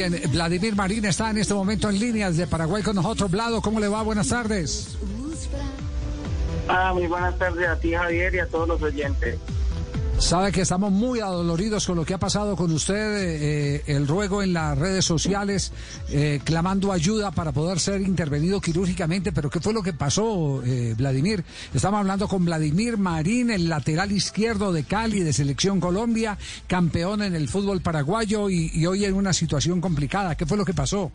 Bien, Vladimir Marín está en este momento en línea desde Paraguay con nosotros. Vlado, ¿cómo le va? Buenas tardes. Ah, muy buenas tardes a ti, Javier, y a todos los oyentes. Sabe que estamos muy adoloridos con lo que ha pasado con usted, eh, el ruego en las redes sociales, eh, clamando ayuda para poder ser intervenido quirúrgicamente, pero ¿qué fue lo que pasó, eh, Vladimir? Estamos hablando con Vladimir Marín, el lateral izquierdo de Cali, de Selección Colombia, campeón en el fútbol paraguayo y, y hoy en una situación complicada. ¿Qué fue lo que pasó?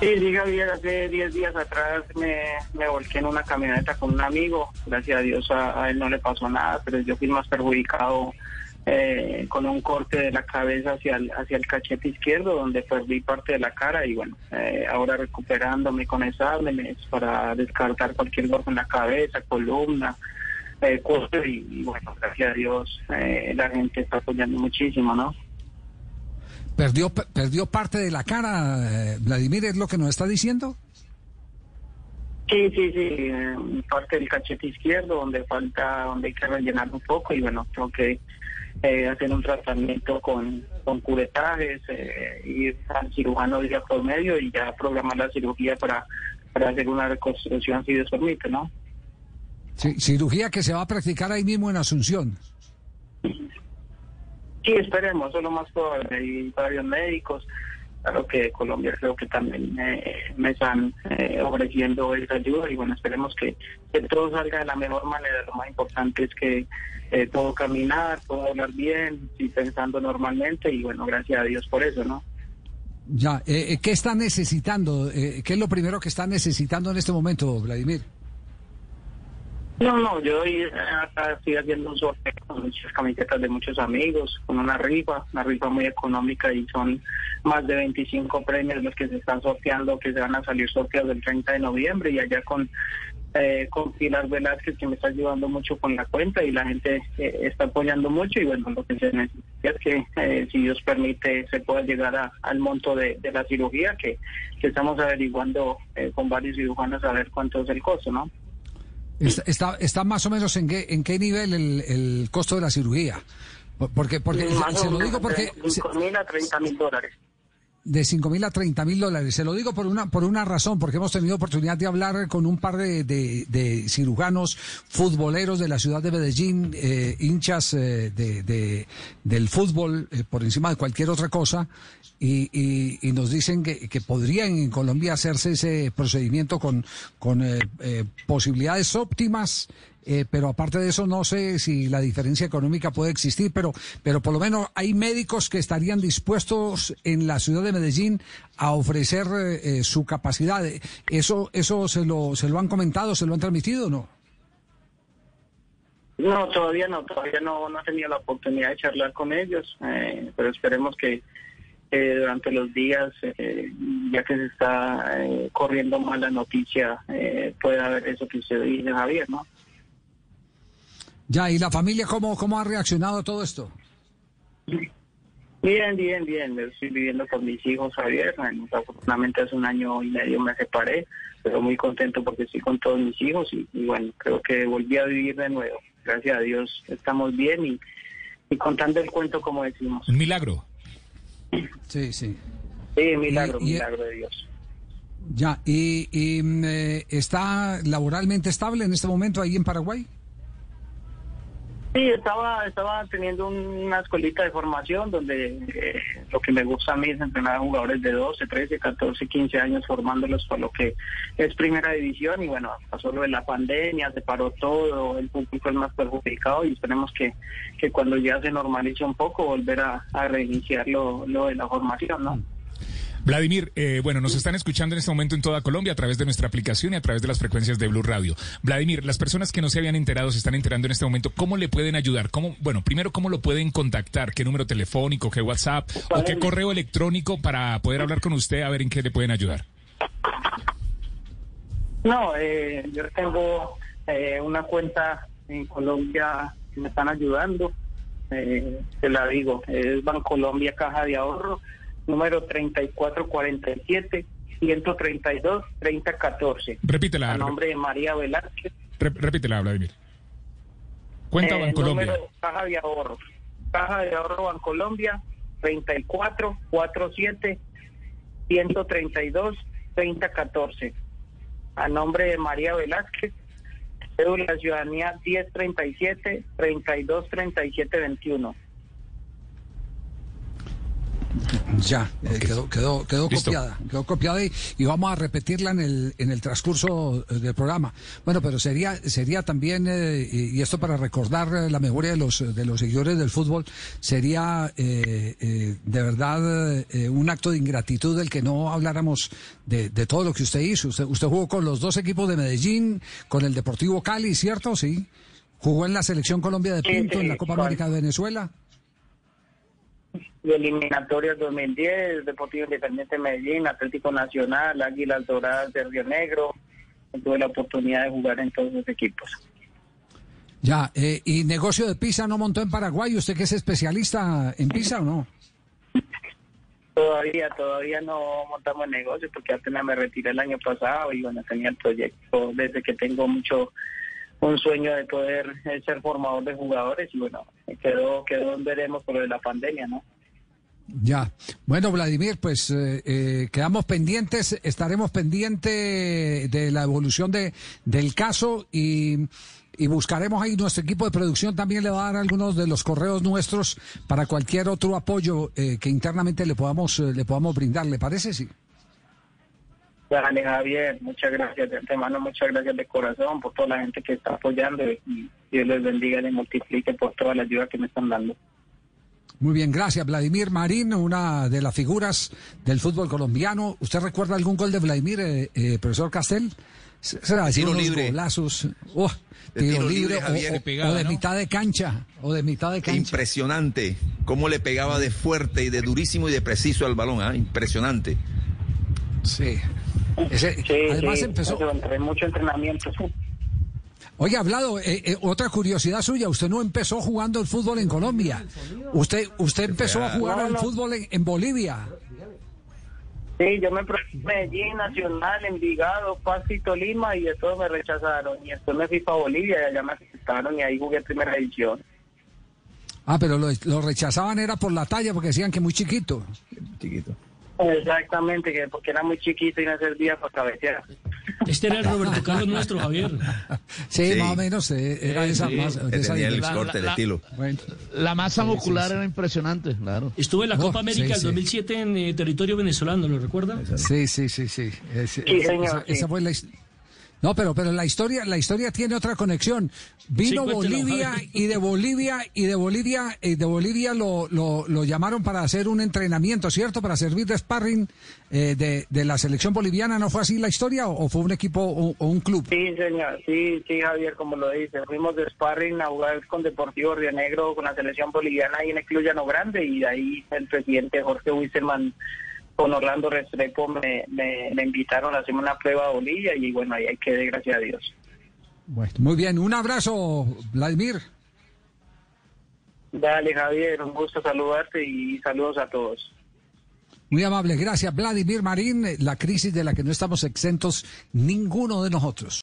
Sí, sí, Javier, hace 10 días atrás me, me volqué en una camioneta con un amigo. Gracias a Dios a, él no le pasó nada, pero yo fui más perjudicado eh, con un corte de la cabeza hacia el, hacia el cachete izquierdo, donde perdí parte de la cara y bueno, eh, ahora recuperándome con exámenes para descartar cualquier golpe en la cabeza, columna, eh, y, y bueno, gracias a Dios eh, la gente está apoyando muchísimo, ¿no? ¿Perdió, perdió parte de la cara, eh, Vladimir, es lo que nos está diciendo? Sí, sí, sí, eh, parte del cachete izquierdo donde falta, donde hay que rellenar un poco y bueno, tengo que eh, hacer un tratamiento con, con curetajes, eh, ir al cirujano día por medio y ya programar la cirugía para, para hacer una reconstrucción si Dios permite, ¿no? Sí, cirugía que se va a practicar ahí mismo en Asunción. Sí, esperemos, eso es lo más probable. Hay varios médicos. Claro que Colombia creo que también eh, me están eh, ofreciendo esa ayuda y bueno, esperemos que, que, todo salga de la mejor manera. Lo más importante es que eh, todo caminar, todo hablar bien, y pensando normalmente y bueno, gracias a Dios por eso, ¿no? Ya, eh, ¿qué está necesitando? ¿Qué es lo primero que está necesitando en este momento, Vladimir? No, no, yo estoy haciendo un sorteo con muchas camisetas de muchos amigos, con una rifa, una rifa muy económica y son más de 25 premios los que se están sorteando, que se van a salir sorteados el 30 de noviembre y allá con eh, con Pilar Velázquez que me está ayudando mucho con la cuenta y la gente eh, está apoyando mucho y bueno, lo que se necesita es que eh, si Dios permite se pueda llegar a, al monto de, de, la cirugía que, que estamos averiguando eh, con varios cirujanos a ver cuánto es el costo, ¿no? Está, está, está, más o menos en qué, en qué nivel el, el costo de la cirugía. Porque, porque se lo digo porque... De 5 mil a 30 mil dólares. De 5 mil a 30 mil dólares. Se lo digo por una, por una razón, porque hemos tenido oportunidad de hablar con un par de, de, de cirujanos futboleros de la ciudad de Medellín, eh, hinchas eh, de, de, del fútbol eh, por encima de cualquier otra cosa, y, y, y, nos dicen que, que, podrían en Colombia hacerse ese procedimiento con, con eh, eh, posibilidades óptimas. Eh, pero aparte de eso no sé si la diferencia económica puede existir, pero, pero por lo menos hay médicos que estarían dispuestos en la ciudad de Medellín a ofrecer eh, su capacidad. ¿Eso, eso se, lo, se lo han comentado, se lo han transmitido o no? No, todavía no, todavía no, no he tenido la oportunidad de charlar con ellos, eh, pero esperemos que eh, durante los días, eh, ya que se está eh, corriendo mal la noticia, pueda haber eso que usted dice, Javier, ¿no? Ya, ¿y la familia cómo, cómo ha reaccionado a todo esto? Bien, bien, bien. Estoy viviendo con mis hijos, Javier. Afortunadamente hace un año y medio me separé, pero muy contento porque estoy con todos mis hijos y, y bueno, creo que volví a vivir de nuevo. Gracias a Dios estamos bien y, y contando el cuento como decimos. Un milagro. Sí, sí. Sí, milagro, y, y, milagro de Dios. Ya, ¿y, y eh, está laboralmente estable en este momento ahí en Paraguay? Sí, estaba, estaba teniendo una escuelita de formación donde eh, lo que me gusta a mí es entrenar a jugadores de 12, 13, 14, 15 años formándolos para lo que es primera división y bueno, pasó lo de la pandemia, se paró todo, el público es más perjudicado y esperemos que, que cuando ya se normalice un poco volver a, a reiniciar lo, lo de la formación, ¿no? Vladimir, eh, bueno, nos están escuchando en este momento en toda Colombia a través de nuestra aplicación y a través de las frecuencias de Blue Radio. Vladimir, las personas que no se habían enterado se están enterando en este momento. ¿Cómo le pueden ayudar? ¿Cómo, bueno, primero, ¿cómo lo pueden contactar? ¿Qué número telefónico, qué WhatsApp o qué correo electrónico para poder hablar con usted a ver en qué le pueden ayudar? No, eh, yo tengo eh, una cuenta en Colombia que me están ayudando. Eh, te la digo, es Bancolombia Caja de Ahorro número 3447 132 3014. Repítela. A nombre de María Velázquez. Re repítela, Vladimir. Cuenta eh, Bancolombia. Número, caja de ahorro. Caja de ahorro Bancolombia 34 47 132 3014. A nombre de María Velázquez, cédula ciudadanía 1037 32 37 21. Ya, eh, quedó, quedó, quedó copiada, quedó copiada y, y vamos a repetirla en el, en el transcurso eh, del programa. Bueno, pero sería, sería también, eh, y y esto para recordar eh, la memoria de los, de los seguidores del fútbol, sería eh, eh, de verdad eh, un acto de ingratitud del que no habláramos de, de todo lo que usted hizo. Usted, usted jugó con los dos equipos de Medellín, con el Deportivo Cali, ¿cierto? Sí. Jugó en la Selección Colombia de Sí, Pinto, en la Copa. América de Venezuela. De eliminatorias 2010, Deportivo Independiente de Medellín, Atlético Nacional, Águilas Doradas de Río Negro. Tuve la oportunidad de jugar en todos los equipos. Ya, eh, ¿y negocio de pizza no montó en Paraguay? ¿Usted que es especialista en pizza o no? Todavía, todavía no montamos negocio porque apenas me retiré el año pasado y bueno, tenía el proyecto desde que tengo mucho un sueño de poder eh, ser formador de jugadores y bueno, quedó, quedó en veremos por la pandemia, ¿no? Ya. Bueno, Vladimir, pues eh, eh, quedamos pendientes, estaremos pendientes de la evolución de, del caso y, y buscaremos ahí nuestro equipo de producción también le va a dar algunos de los correos nuestros para cualquier otro apoyo eh, que internamente le podamos eh, le podamos brindar. ¿Le parece? Sí. Dale, Javier, muchas gracias de antemano, muchas gracias de corazón por toda la gente que está apoyando y Dios les bendiga y les multiplique por toda la ayuda que me están dando. Muy bien, gracias. Vladimir Marín, una de las figuras del fútbol colombiano. ¿Usted recuerda algún gol de Vladimir, eh, eh, profesor Castel? Será decir tiro unos libre. golazos. Oh, tiro, tiro libre, libre, o- Javier, o, pegaba, o de ¿no? mitad de cancha. O de mitad de cancha. Impresionante. Cómo le pegaba de fuerte y de durísimo y de preciso al balón. ¿ah? Impresionante. Sí. Ese- Sí, además sí, empezó. eso, entre mucho entrenamiento. Oye, hablado, eh, eh, otra curiosidad suya, usted no empezó jugando el fútbol en Colombia. Usted usted empezó a jugar No, el no. fútbol en, en Bolivia. Sí, yo me en Medellín, Nacional, Envigado, Pasto y Tolima y de todo me rechazaron. Y después me fui para Bolivia y allá me aceptaron y ahí jugué primera división. Ah, pero lo, lo rechazaban era por la talla porque decían que muy chiquito. Chiquito. Exactamente, que porque era muy chiquito y no servía para cabecear. Este era el Roberto Carlos nuestro, Javier. Sí, Sí. más o menos eh, era esa sí. de esa tenía el dimensión. corte, el la- estilo. Bueno, La masa Sí, muscular sí, sí. era impresionante, claro. Estuvo en la Oh, Copa América sí, del sí. 2007 en eh, territorio venezolano, ¿lo recuerda? sí, sí, sí, sí. Es- Sí, esa- señor, esa, sí. esa fue la his- No, pero pero la historia la historia tiene otra conexión. Vino Sí, Bolivia y de Bolivia y de Bolivia y de Bolivia lo, lo, lo llamaron para hacer un entrenamiento, ¿cierto? Para servir de sparring eh, de, de la selección boliviana. ¿No fue así la historia o, o fue un equipo o, o un club? Sí, señor, sí, sí, Javier, como lo dice. Fuimos de sparring a jugar con Deportivo Río Negro, con la selección boliviana ahí en el Club Llano Grande y de ahí el presidente Jorge Wisselman con Orlando Restrepo me, me, me invitaron a hacer una prueba a Bolivia y bueno, ahí quedé, gracias a Dios. Bueno, muy bien. Un abrazo, Vladimir. Dale, Javier, un gusto saludarte y saludos a todos. Muy amable. Gracias, Vladimir Marín. La crisis de la que no estamos exentos ninguno de nosotros.